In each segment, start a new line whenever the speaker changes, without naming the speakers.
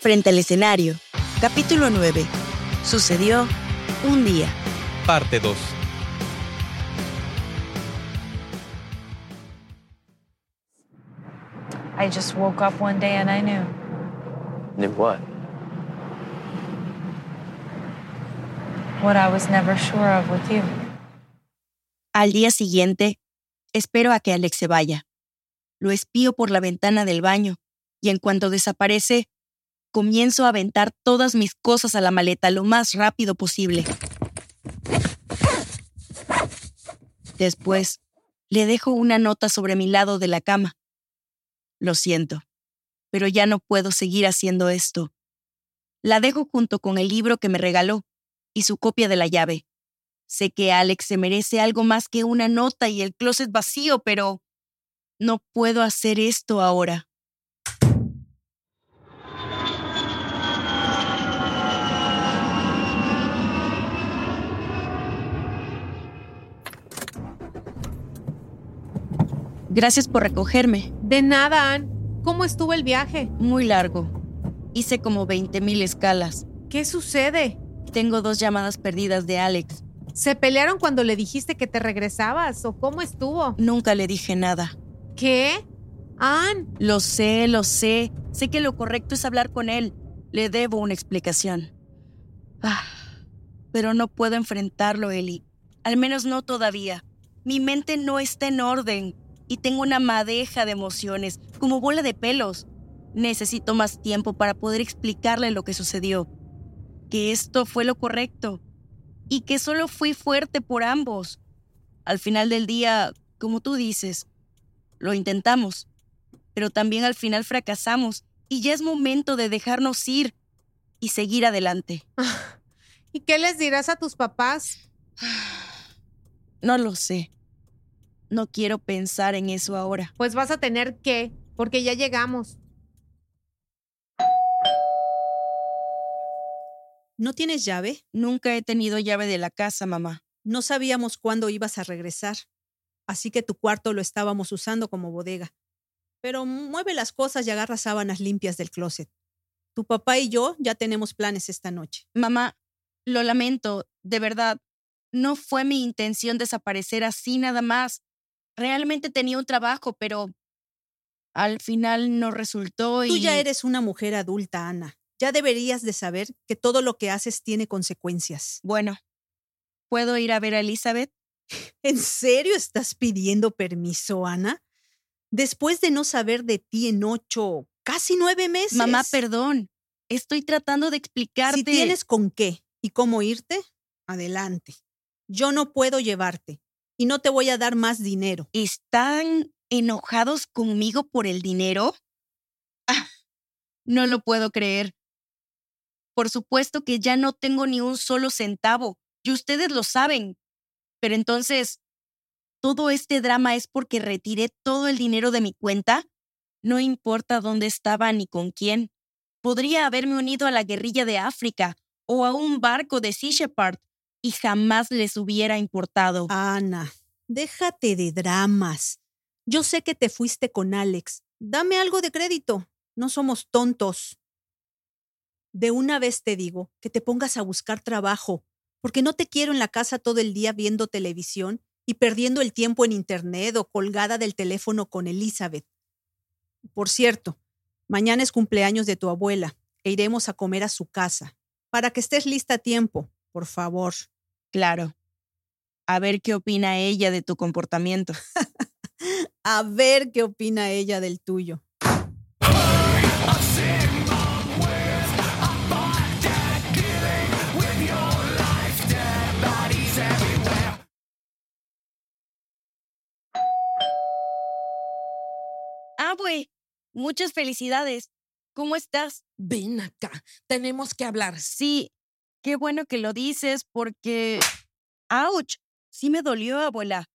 Frente al escenario. Capítulo 9. Sucedió un día.
Parte 2.
I just woke up one day and I knew.
Knew what?
What I was never sure of with you.
Al día siguiente, espero a que Alex se vaya. Lo espío por la ventana del baño y en cuanto desaparece, comienzo a aventar todas mis cosas a la maleta lo más rápido posible. Después, le dejo una nota sobre mi lado de la cama. Lo siento, pero ya no puedo seguir haciendo esto. La dejo junto con el libro que me regaló y su copia de la llave. Sé que Alex se merece algo más que una nota y el closet vacío, pero no puedo hacer esto ahora. Gracias por recogerme.
De nada, Ann. ¿Cómo estuvo el viaje?
Muy largo. Hice como 20.000 escalas.
¿Qué sucede?
Tengo dos llamadas perdidas de Alex.
¿Se pelearon cuando le dijiste que te regresabas o cómo estuvo?
Nunca le dije nada.
¿Qué? Ann.
Lo sé, lo sé. Sé que lo correcto es hablar con él. Le debo una explicación. Ah, pero no puedo enfrentarlo, Eli. Al menos no todavía. Mi mente no está en orden y tengo una madeja de emociones, como bola de pelos. Necesito más tiempo para poder explicarle lo que sucedió. Que esto fue lo correcto. Y que solo fui fuerte por ambos. Al final del día, como tú dices, lo intentamos. Pero también al final fracasamos. Y ya es momento de dejarnos ir y seguir adelante.
¿Y qué les dirás a tus papás?
No lo sé. No quiero pensar en eso ahora.
Pues vas a tener que, porque ya llegamos.
¿No tienes llave?
Nunca he tenido llave de la casa, mamá.
No sabíamos cuándo ibas a regresar, así que tu cuarto lo estábamos usando como bodega. Pero mueve las cosas y agarra sábanas limpias del closet. Tu papá y yo ya tenemos planes esta noche.
Mamá, lo lamento, de verdad. No fue mi intención desaparecer así nada más. Realmente tenía un trabajo, pero al final no resultó y...
Tú ya eres una mujer adulta, Ana. Ya deberías de saber que todo lo que haces tiene consecuencias.
Bueno, ¿puedo ir a ver a Elizabeth?
¿En serio estás pidiendo permiso, Ana? Después de no saber de ti en ocho, casi nueve meses.
Mamá, perdón. Estoy tratando de explicarte.
Si tienes con qué y cómo irte, adelante. Yo no puedo llevarte y no te voy a dar más dinero.
¿Están enojados conmigo por el dinero? Ah, no lo puedo creer. Por supuesto que ya no tengo ni un solo centavo, y ustedes lo saben. Pero entonces, ¿todo este drama es porque retiré todo el dinero de mi cuenta? No importa dónde estaba ni con quién. Podría haberme unido a la guerrilla de África o a un barco de Sea y jamás les hubiera importado.
Ana, déjate de dramas. Yo sé que te fuiste con Alex. Dame algo de crédito. No somos tontos. De una vez te digo que te pongas a buscar trabajo, porque no te quiero en la casa todo el día viendo televisión y perdiendo el tiempo en internet o colgada del teléfono con Elizabeth. Por cierto, mañana es cumpleaños de tu abuela e iremos a comer a su casa, para que estés lista a tiempo, por favor.
Claro. A ver qué opina ella de tu comportamiento.
a ver qué opina ella del tuyo.
Abue, muchas felicidades. ¿Cómo estás?
Ven acá, tenemos que hablar.
Sí, qué bueno que lo dices porque... ¡Auch! Sí me dolió, abuela.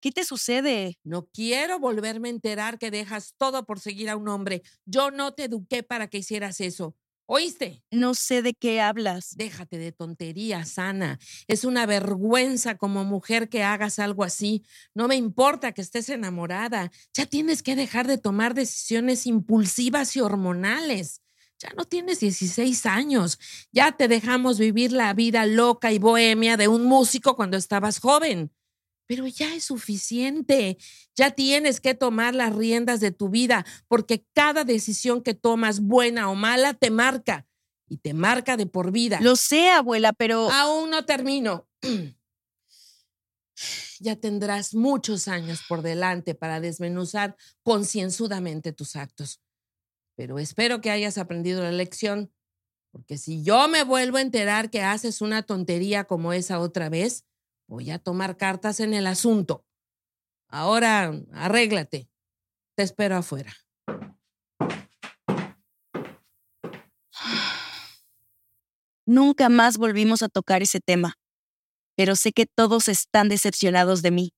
¿Qué te sucede?
No quiero volverme a enterar que dejas todo por seguir a un hombre. Yo no te eduqué para que hicieras eso. ¿Oíste?
No sé de qué hablas.
Déjate de tonterías, Ana. Es una vergüenza como mujer que hagas algo así. No me importa que estés enamorada. Ya tienes que dejar de tomar decisiones impulsivas y hormonales. Ya no tienes 16 años. Ya te dejamos vivir la vida loca y bohemia de un músico cuando estabas joven. Pero ya es suficiente. Ya tienes que tomar las riendas de tu vida porque cada decisión que tomas, buena o mala, te marca. Y te marca de por vida.
Lo sé, abuela, pero...
Aún no termino. ya tendrás muchos años por delante para desmenuzar concienzudamente tus actos. Pero espero que hayas aprendido la lección, porque si yo me vuelvo a enterar que haces una tontería como esa otra vez, voy a tomar cartas en el asunto. Ahora, arréglate. Te espero afuera.
Nunca más volvimos a tocar ese tema, pero sé que todos están decepcionados de mí.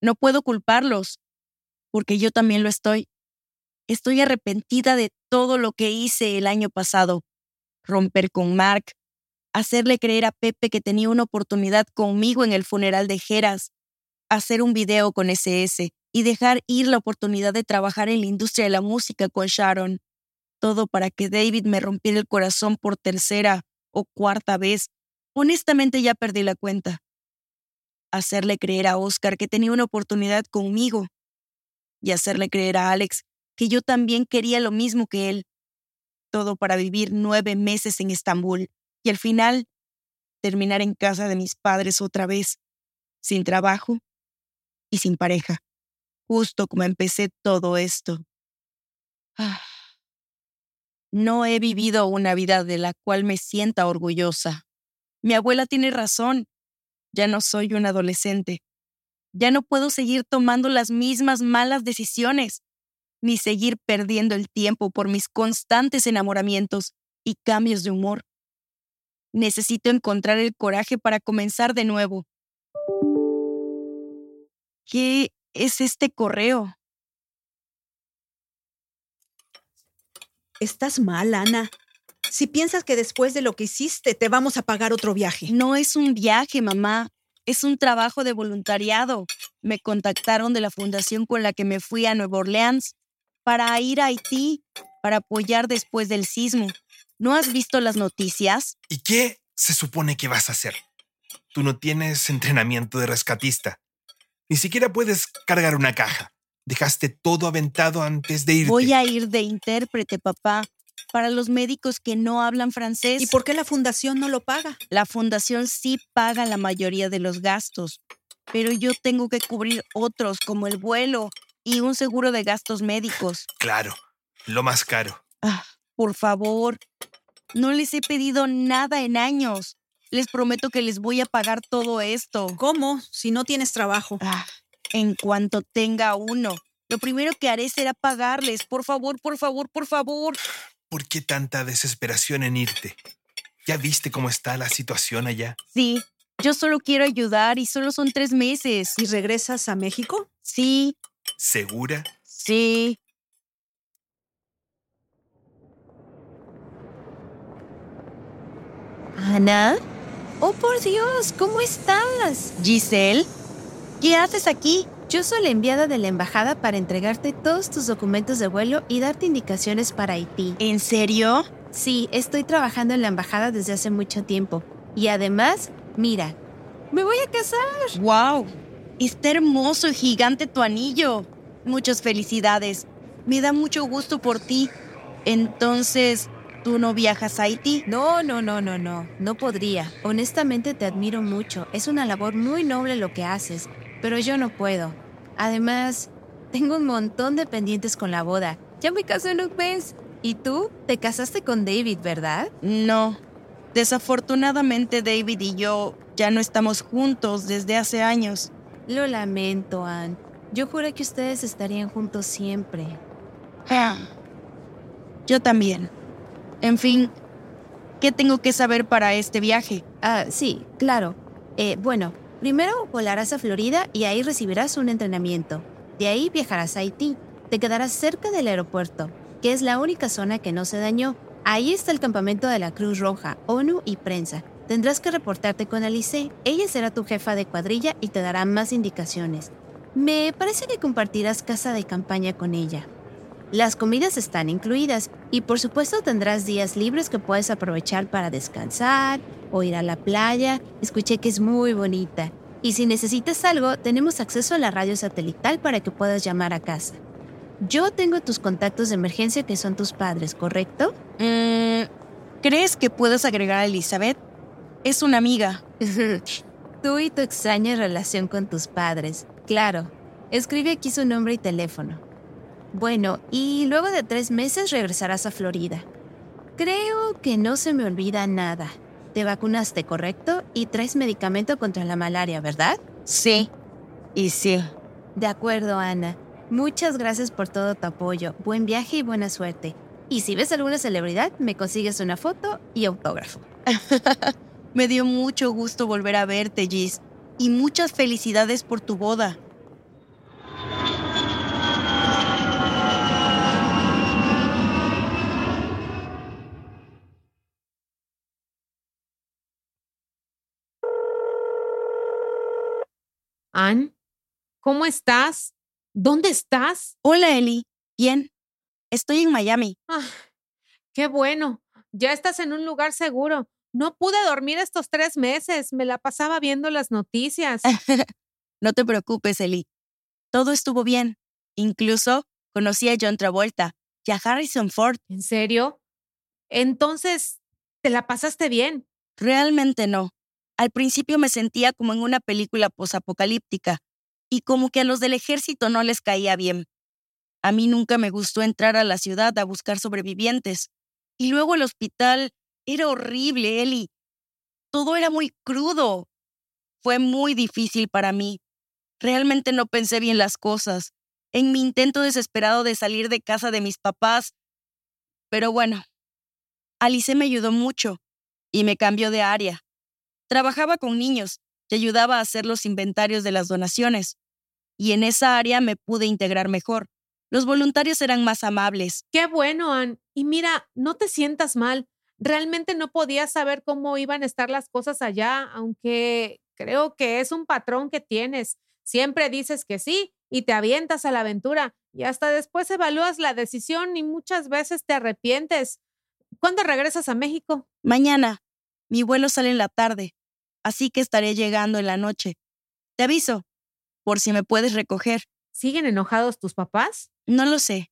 No puedo culparlos, porque yo también lo estoy. Estoy arrepentida de todo lo que hice el año pasado. Romper con Mark, hacerle creer a Pepe que tenía una oportunidad conmigo en el funeral de Geras, hacer un video con SS y dejar ir la oportunidad de trabajar en la industria de la música con Sharon. Todo para que David me rompiera el corazón por tercera o cuarta vez. Honestamente ya perdí la cuenta. Hacerle creer a Oscar que tenía una oportunidad conmigo. Y hacerle creer a Alex que yo también quería lo mismo que él. Todo para vivir nueve meses en Estambul y al final terminar en casa de mis padres otra vez, sin trabajo y sin pareja, justo como empecé todo esto. Ah. No he vivido una vida de la cual me sienta orgullosa. Mi abuela tiene razón. Ya no soy un adolescente. Ya no puedo seguir tomando las mismas malas decisiones, ni seguir perdiendo el tiempo por mis constantes enamoramientos y cambios de humor. Necesito encontrar el coraje para comenzar de nuevo. ¿Qué es este correo?
Estás mal, Ana. Si piensas que después de lo que hiciste te vamos a pagar otro viaje.
No es un viaje, mamá. Es un trabajo de voluntariado. Me contactaron de la fundación con la que me fui a Nueva Orleans para ir a Haití, para apoyar después del sismo. ¿No has visto las noticias?
¿Y qué se supone que vas a hacer? Tú no tienes entrenamiento de rescatista. Ni siquiera puedes cargar una caja. Dejaste todo aventado antes de irte.
Voy a ir de intérprete, papá, para los médicos que no hablan francés.
¿Y por qué la fundación no lo paga?
La fundación sí paga la mayoría de los gastos, pero yo tengo que cubrir otros, como el vuelo y un seguro de gastos médicos.
Claro, lo más caro.
Ah, por favor, no les he pedido nada en años. Les prometo que les voy a pagar todo esto.
¿Cómo? Si no tienes trabajo.
Ah, en cuanto tenga uno. Lo primero que haré será pagarles. Por favor, por favor, por favor.
¿Por qué tanta desesperación en irte? ¿Ya viste cómo está la situación allá?
Sí, yo solo quiero ayudar y solo son tres meses.
¿Y regresas a México?
Sí.
¿Segura?
Sí.
Ana. Oh, por Dios, ¿cómo estás?
Giselle, ¿qué haces aquí?
Yo soy la enviada de la embajada para entregarte todos tus documentos de vuelo y darte indicaciones para Haití.
¿En serio?
Sí, estoy trabajando en la embajada desde hace mucho tiempo. Y además, mira, me voy a casar.
¡Wow! Está hermoso y gigante tu anillo. Muchas felicidades. Me da mucho gusto por ti. Entonces, ¿tú no viajas a Haití?
No, no, no, no, no. No podría. Honestamente te admiro mucho. Es una labor muy noble lo que haces pero yo no puedo. Además, tengo un montón de pendientes con la boda. Ya me casé en Benz. ¿Y tú? Te casaste con David, ¿verdad?
No. Desafortunadamente David y yo ya no estamos juntos desde hace años.
Lo lamento, Anne. Yo juré que ustedes estarían juntos siempre.
Ah, yo también. En fin, ¿qué tengo que saber para este viaje?
Ah, sí, claro. Eh, bueno, Primero volarás a Florida y ahí recibirás un entrenamiento. De ahí viajarás a Haití. Te quedarás cerca del aeropuerto, que es la única zona que no se dañó. Ahí está el campamento de la Cruz Roja, ONU y prensa. Tendrás que reportarte con Alice. Ella será tu jefa de cuadrilla y te dará más indicaciones. Me parece que compartirás casa de campaña con ella. Las comidas están incluidas y por supuesto tendrás días libres que puedes aprovechar para descansar o ir a la playa. Escuché que es muy bonita. Y si necesitas algo, tenemos acceso a la radio satelital para que puedas llamar a casa. Yo tengo tus contactos de emergencia que son tus padres, ¿correcto?
Mm, ¿Crees que puedes agregar a Elizabeth? Es una amiga.
Tú y tu extraña relación con tus padres. Claro. Escribe aquí su nombre y teléfono. Bueno, y luego de tres meses regresarás a Florida. Creo que no se me olvida nada. Te vacunaste, ¿correcto? Y traes medicamento contra la malaria, ¿verdad?
Sí. Y sí.
De acuerdo, Ana. Muchas gracias por todo tu apoyo. Buen viaje y buena suerte. Y si ves alguna celebridad, me consigues una foto y autógrafo.
Me dio mucho gusto volver a verte, Gis. Y muchas felicidades por tu boda.
Ann, ¿cómo estás? ¿Dónde estás?
Hola, Eli. Bien. Estoy en Miami.
Ah, qué bueno. Ya estás en un lugar seguro. No pude dormir estos tres meses. Me la pasaba viendo las noticias.
no te preocupes, Eli. Todo estuvo bien. Incluso conocí a John Travolta y a Harrison Ford.
¿En serio? Entonces, ¿te la pasaste bien?
Realmente no. Al principio me sentía como en una película posapocalíptica y como que a los del ejército no les caía bien. A mí nunca me gustó entrar a la ciudad a buscar sobrevivientes. Y luego el hospital era horrible, Eli. Todo era muy crudo. Fue muy difícil para mí. Realmente no pensé bien las cosas. En mi intento desesperado de salir de casa de mis papás. Pero bueno, Alice me ayudó mucho y me cambió de área. Trabajaba con niños y ayudaba a hacer los inventarios de las donaciones. Y en esa área me pude integrar mejor. Los voluntarios eran más amables.
Qué bueno, Ann. Y mira, no te sientas mal. Realmente no podías saber cómo iban a estar las cosas allá, aunque creo que es un patrón que tienes. Siempre dices que sí y te avientas a la aventura y hasta después evalúas la decisión y muchas veces te arrepientes. ¿Cuándo regresas a México?
Mañana. Mi vuelo sale en la tarde, así que estaré llegando en la noche. Te aviso, por si me puedes recoger.
¿Siguen enojados tus papás?
No lo sé.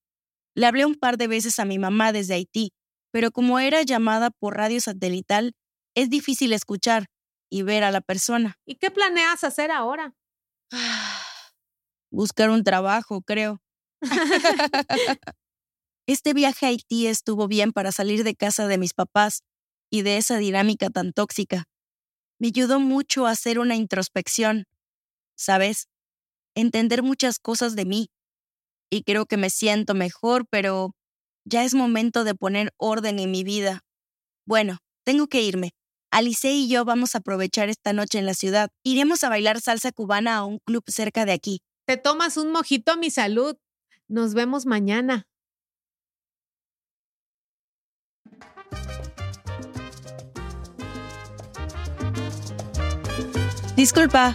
Le hablé un par de veces a mi mamá desde Haití, pero como era llamada por radio satelital, es difícil escuchar y ver a la persona.
¿Y qué planeas hacer ahora?
Buscar un trabajo, creo. este viaje a Haití estuvo bien para salir de casa de mis papás y de esa dinámica tan tóxica. Me ayudó mucho a hacer una introspección, ¿sabes? Entender muchas cosas de mí y creo que me siento mejor, pero ya es momento de poner orden en mi vida. Bueno, tengo que irme. Alice y yo vamos a aprovechar esta noche en la ciudad. Iremos a bailar salsa cubana a un club cerca de aquí.
Te tomas un mojito a mi salud. Nos vemos mañana.
Disculpa,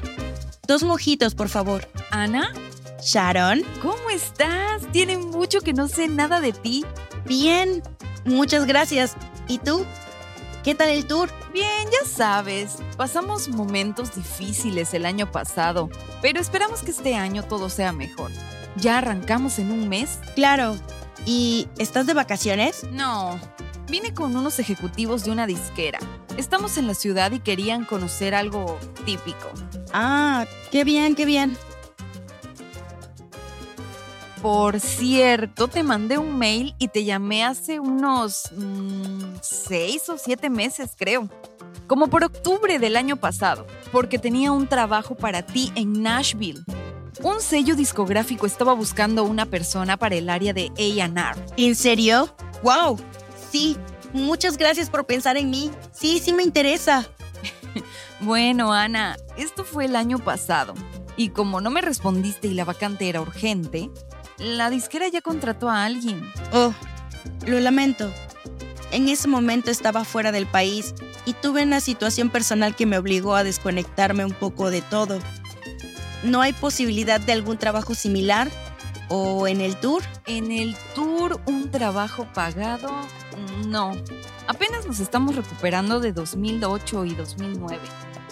dos mojitos, por favor.
Ana,
Sharon,
¿cómo estás? Tiene mucho que no sé nada de ti.
bien. Muchas gracias. ¿Y tú? ¿Qué tal el tour?
Bien, ya sabes, pasamos momentos difíciles el año pasado, pero esperamos que este año todo sea mejor. ¿Ya arrancamos en un mes?
Claro. ¿Y estás de vacaciones?
No, vine con unos ejecutivos de una disquera. Estamos en la ciudad y querían conocer algo típico.
Ah, qué bien, qué bien.
Por cierto, te mandé un mail y te llamé hace unos mm, seis o siete meses, creo. Como por octubre del año pasado, porque tenía un trabajo para ti en Nashville. Un sello discográfico estaba buscando una persona para el área de AR.
¿En serio? ¡Wow! Sí, muchas gracias por pensar en mí. Sí, sí me interesa.
Bueno, Ana, esto fue el año pasado. Y como no me respondiste y la vacante era urgente, la disquera ya contrató a alguien.
Oh, lo lamento. En ese momento estaba fuera del país y tuve una situación personal que me obligó a desconectarme un poco de todo. ¿No hay posibilidad de algún trabajo similar? ¿O en el tour?
En el tour, un trabajo pagado, no. Apenas nos estamos recuperando de 2008 y 2009.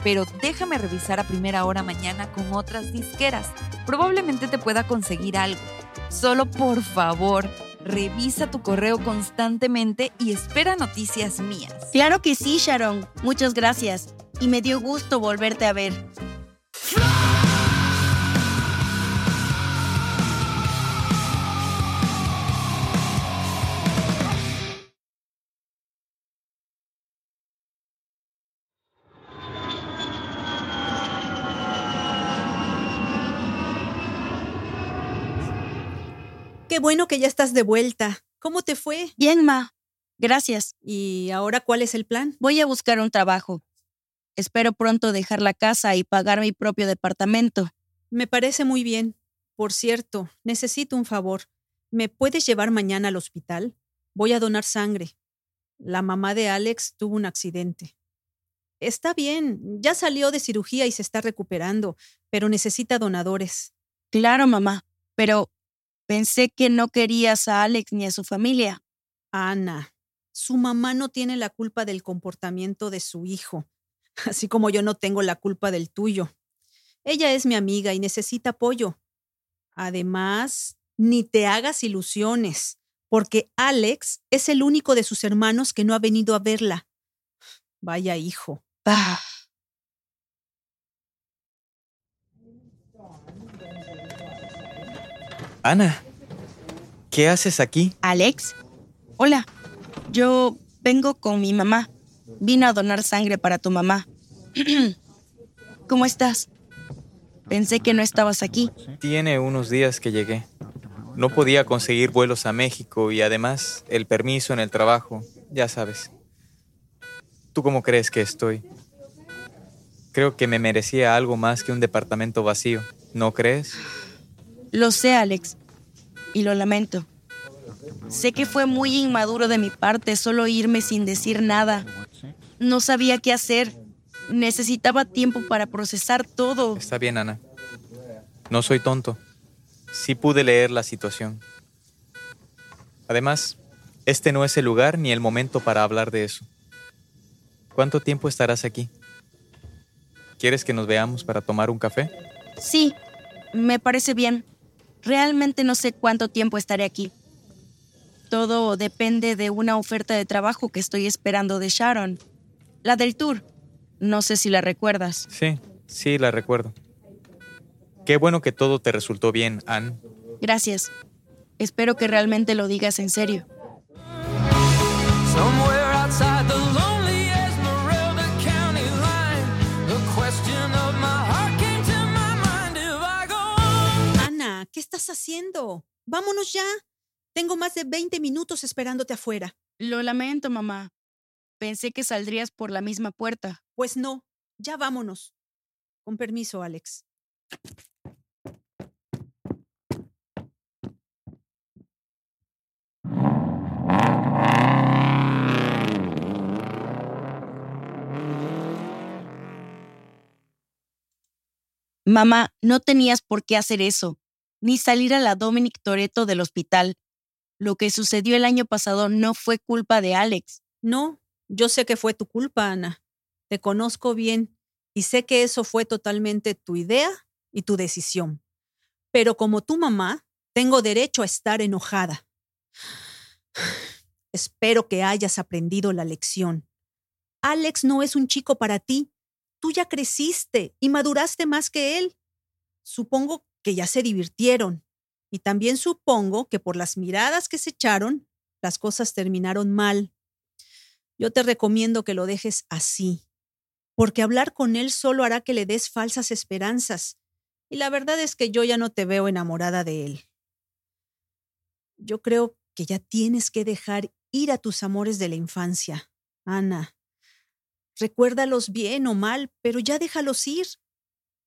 Pero déjame revisar a primera hora mañana con otras disqueras. Probablemente te pueda conseguir algo. Solo por favor, revisa tu correo constantemente y espera noticias mías.
Claro que sí, Sharon. Muchas gracias. Y me dio gusto volverte a ver.
Qué bueno que ya estás de vuelta. ¿Cómo te fue?
Bien, Ma. Gracias.
¿Y ahora cuál es el plan?
Voy a buscar un trabajo. Espero pronto dejar la casa y pagar mi propio departamento.
Me parece muy bien. Por cierto, necesito un favor. ¿Me puedes llevar mañana al hospital? Voy a donar sangre. La mamá de Alex tuvo un accidente. Está bien, ya salió de cirugía y se está recuperando, pero necesita donadores.
Claro, mamá, pero pensé que no querías a Alex ni a su familia.
Ana, su mamá no tiene la culpa del comportamiento de su hijo, así como yo no tengo la culpa del tuyo. Ella es mi amiga y necesita apoyo. Además, ni te hagas ilusiones, porque Alex es el único de sus hermanos que no ha venido a verla. Vaya hijo.
Ah,
Ana, ¿qué haces aquí?
Alex. Hola. Yo vengo con mi mamá. Vine a donar sangre para tu mamá. ¿Cómo estás? Pensé que no estabas aquí.
Tiene unos días que llegué. No podía conseguir vuelos a México y además el permiso en el trabajo, ya sabes. ¿Tú cómo crees que estoy? Creo que me merecía algo más que un departamento vacío, ¿no crees?
Lo sé, Alex. Y lo lamento. Sé que fue muy inmaduro de mi parte solo irme sin decir nada. No sabía qué hacer. Necesitaba tiempo para procesar todo.
Está bien, Ana. No soy tonto. Sí pude leer la situación. Además, este no es el lugar ni el momento para hablar de eso. ¿Cuánto tiempo estarás aquí? ¿Quieres que nos veamos para tomar un café?
Sí, me parece bien. Realmente no sé cuánto tiempo estaré aquí. Todo depende de una oferta de trabajo que estoy esperando de Sharon. La del tour. No sé si la recuerdas.
Sí, sí, la recuerdo. Qué bueno que todo te resultó bien, Anne.
Gracias. Espero que realmente lo digas en serio.
Estás haciendo? Vámonos ya. Tengo más de 20 minutos esperándote afuera.
Lo lamento, mamá. Pensé que saldrías por la misma puerta.
Pues no, ya vámonos. Con permiso, Alex.
Mamá, no tenías por qué hacer eso, ni salir a la Dominic Toretto del hospital. Lo que sucedió el año pasado no fue culpa de Alex.
No, yo sé que fue tu culpa, Ana. Te conozco bien y sé que eso fue totalmente tu idea y tu decisión. Pero como tu mamá, tengo derecho a estar enojada. Espero que hayas aprendido la lección. Alex no es un chico para ti. Tú ya creciste y maduraste más que él. Supongo que ya se divirtieron. Y también supongo que por las miradas que se echaron, las cosas terminaron mal. Yo te recomiendo que lo dejes así, porque hablar con él solo hará que le des falsas esperanzas. Y la verdad es que yo ya no te veo enamorada de él. Yo creo que ya tienes que dejar ir a tus amores de la infancia, Ana. Recuérdalos bien o mal, pero ya déjalos ir.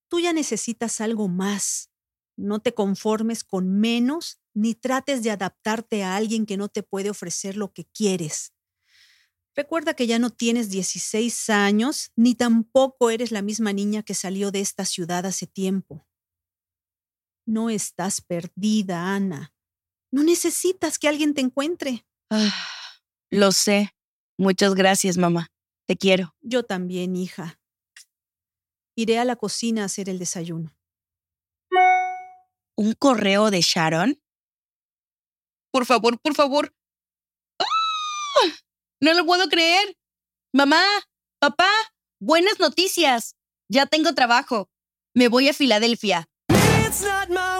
Tú ya necesitas algo más. No te conformes con menos ni trates de adaptarte a alguien que no te puede ofrecer lo que quieres. Recuerda que ya no tienes 16 años, ni tampoco eres la misma niña que salió de esta ciudad hace tiempo. No estás perdida, Ana. No necesitas que alguien te encuentre.
Ah, lo sé. Muchas gracias, mamá. Te quiero.
Yo también, hija. Iré a la cocina a hacer el desayuno.
¿Un correo de Sharon? Por favor, por favor. ¡Ah! No lo puedo creer. Mamá, papá, buenas noticias. Ya tengo trabajo. Me voy a Filadelfia.
It's not my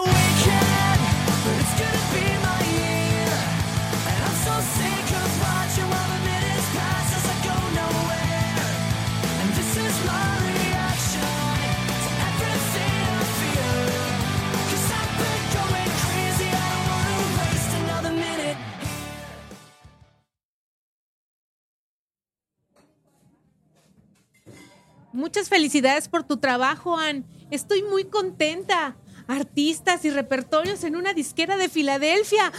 Muchas felicidades por tu trabajo, Ann. Estoy muy contenta. Artistas y repertorios en una disquera de Filadelfia.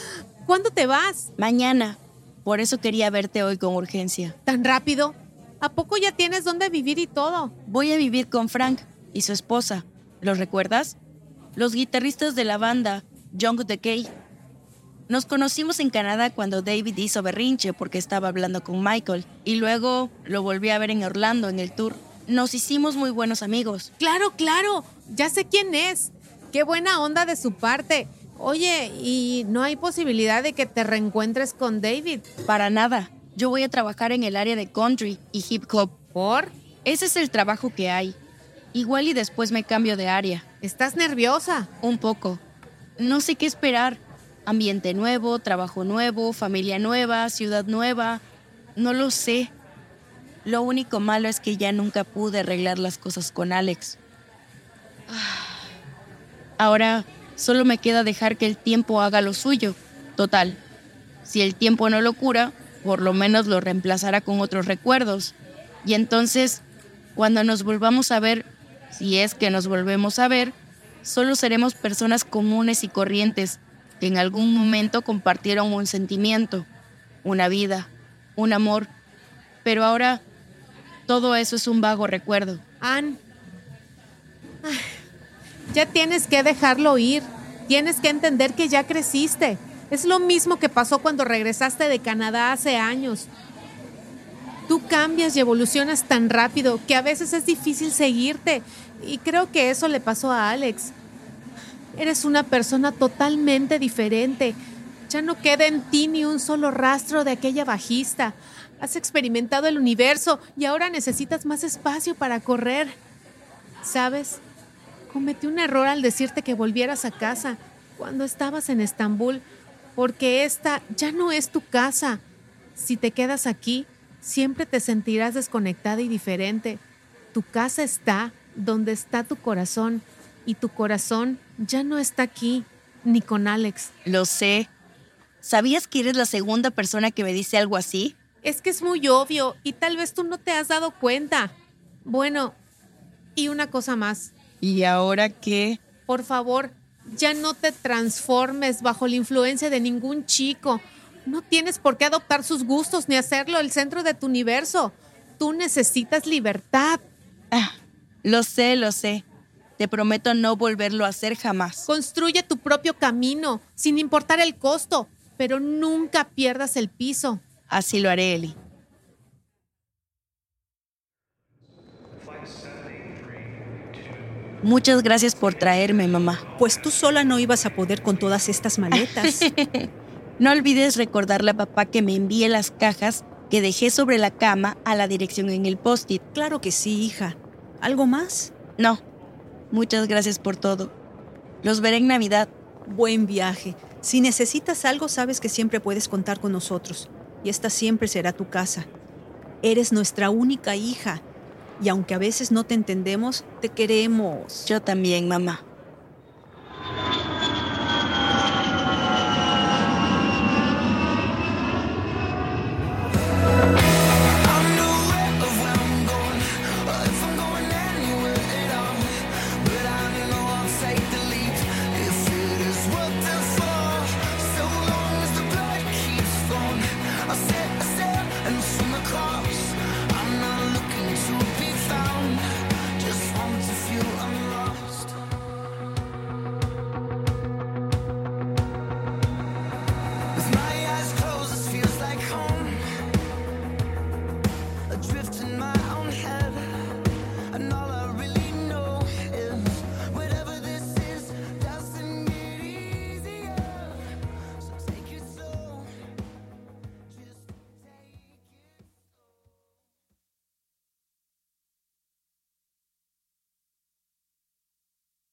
¿Cuándo te vas?
Mañana. Por eso quería verte hoy con urgencia.
¿Tan rápido? ¿A poco ya tienes dónde vivir y todo?
Voy a vivir con Frank y su esposa. ¿Los recuerdas? Los guitarristas de la banda, Young Decay. Nos conocimos en Canadá cuando David hizo berrinche porque estaba hablando con Michael y luego lo volví a ver en Orlando en el tour. Nos hicimos muy buenos amigos.
Claro, claro. Ya sé quién es. Qué buena onda de su parte. Oye, ¿y no hay posibilidad de que te reencuentres con David?
Para nada. Yo voy a trabajar en el área de country y hip hop.
¿Por?
Ese es el trabajo que hay. Igual y después me cambio de área.
¿Estás nerviosa?
Un poco. No sé qué esperar. Ambiente nuevo, trabajo nuevo, familia nueva, ciudad nueva. No lo sé. Lo único malo es que ya nunca pude arreglar las cosas con Alex. Ah. Ahora solo me queda dejar que el tiempo haga lo suyo. Total. Si el tiempo no lo cura, por lo menos lo reemplazará con otros recuerdos. Y entonces, cuando nos volvamos a ver, si es que nos volvemos a ver, solo seremos personas comunes y corrientes que en algún momento compartieron un sentimiento, una vida, un amor. Pero ahora todo eso es un vago recuerdo.
Ann. Ya tienes que dejarlo ir. Tienes que entender que ya creciste. Es lo mismo que pasó cuando regresaste de Canadá hace años. Tú cambias y evolucionas tan rápido que a veces es difícil seguirte. Y creo que eso le pasó a Alex. Eres una persona totalmente diferente. Ya no queda en ti ni un solo rastro de aquella bajista. Has experimentado el universo y ahora necesitas más espacio para correr. ¿Sabes? Cometí un error al decirte que volvieras a casa cuando estabas en Estambul, porque esta ya no es tu casa. Si te quedas aquí, siempre te sentirás desconectada y diferente. Tu casa está donde está tu corazón y tu corazón ya no está aquí, ni con Alex.
Lo sé. ¿Sabías que eres la segunda persona que me dice algo así?
Es que es muy obvio y tal vez tú no te has dado cuenta. Bueno, y una cosa más.
¿Y ahora qué?
Por favor, ya no te transformes bajo la influencia de ningún chico. No tienes por qué adoptar sus gustos ni hacerlo el centro de tu universo. Tú necesitas libertad.
Ah, lo sé, lo sé. Te prometo no volverlo a hacer jamás.
Construye tu propio camino, sin importar el costo, pero nunca pierdas el piso.
Así lo haré, Eli. Muchas gracias por traerme, mamá.
Pues tú sola no ibas a poder con todas estas maletas.
No olvides recordarle a papá que me envíe las cajas que dejé sobre la cama a la dirección en el post-it.
claro que sí, hija. ¿Algo más?
No, muchas gracias por todo. Los veré en Navidad.
Buen viaje. Si necesitas algo, sabes que siempre puedes contar con nosotros. Y esta siempre será tu casa. Eres nuestra única hija. Y aunque a veces no te entendemos, te queremos.
Yo también, mamá.